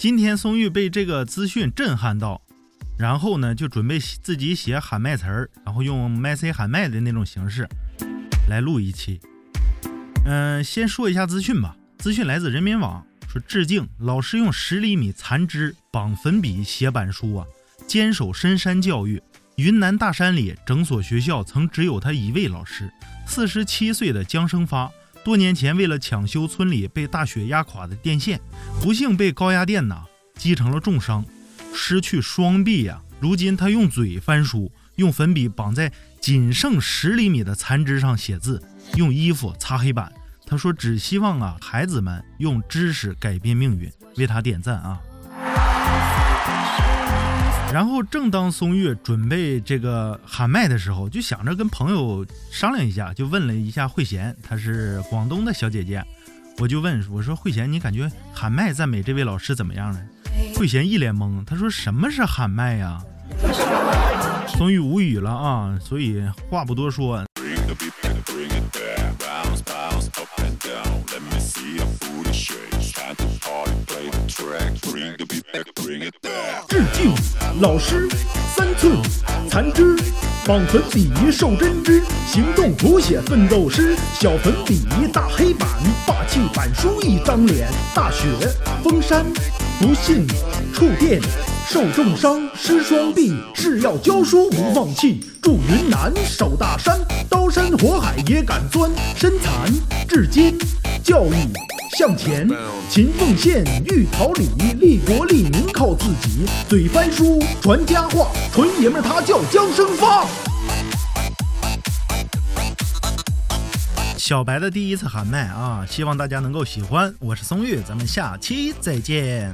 今天松玉被这个资讯震撼到，然后呢就准备自己写喊麦词儿，然后用麦 C 喊麦的那种形式来录一期。嗯，先说一下资讯吧。资讯来自人民网，说致敬老师用十厘米残肢绑粉笔写板书啊，坚守深山教育。云南大山里，整所学校曾只有他一位老师，四十七岁的江生发。多年前，为了抢修村里被大雪压垮的电线，不幸被高压电呐击成了重伤，失去双臂呀。如今他用嘴翻书，用粉笔绑在仅剩十厘米的残肢上写字，用衣服擦黑板。他说：“只希望啊，孩子们用知识改变命运。”为他点赞啊！然后，正当松月准备这个喊麦的时候，就想着跟朋友商量一下，就问了一下慧贤，她是广东的小姐姐，我就问我说：“慧贤，你感觉喊麦赞美这位老师怎么样呢？”慧贤一脸懵，她说：“什么是喊麦呀？” 松玉无语了啊，所以话不多说。致敬老师，三寸残肢，绑粉笔受针织，行动谱写奋斗诗。小粉笔大黑板，霸气板书一张脸。大雪封山，不幸触电受重伤失双臂，是要教书不放弃。祝云南守大山，刀山火海也敢钻。身残志坚，教育。向前，勤奉献，欲桃李，利国利民靠自己。嘴翻书，传佳话，纯爷们他叫江生发。小白的第一次喊麦啊，希望大家能够喜欢。我是松玉，咱们下期再见。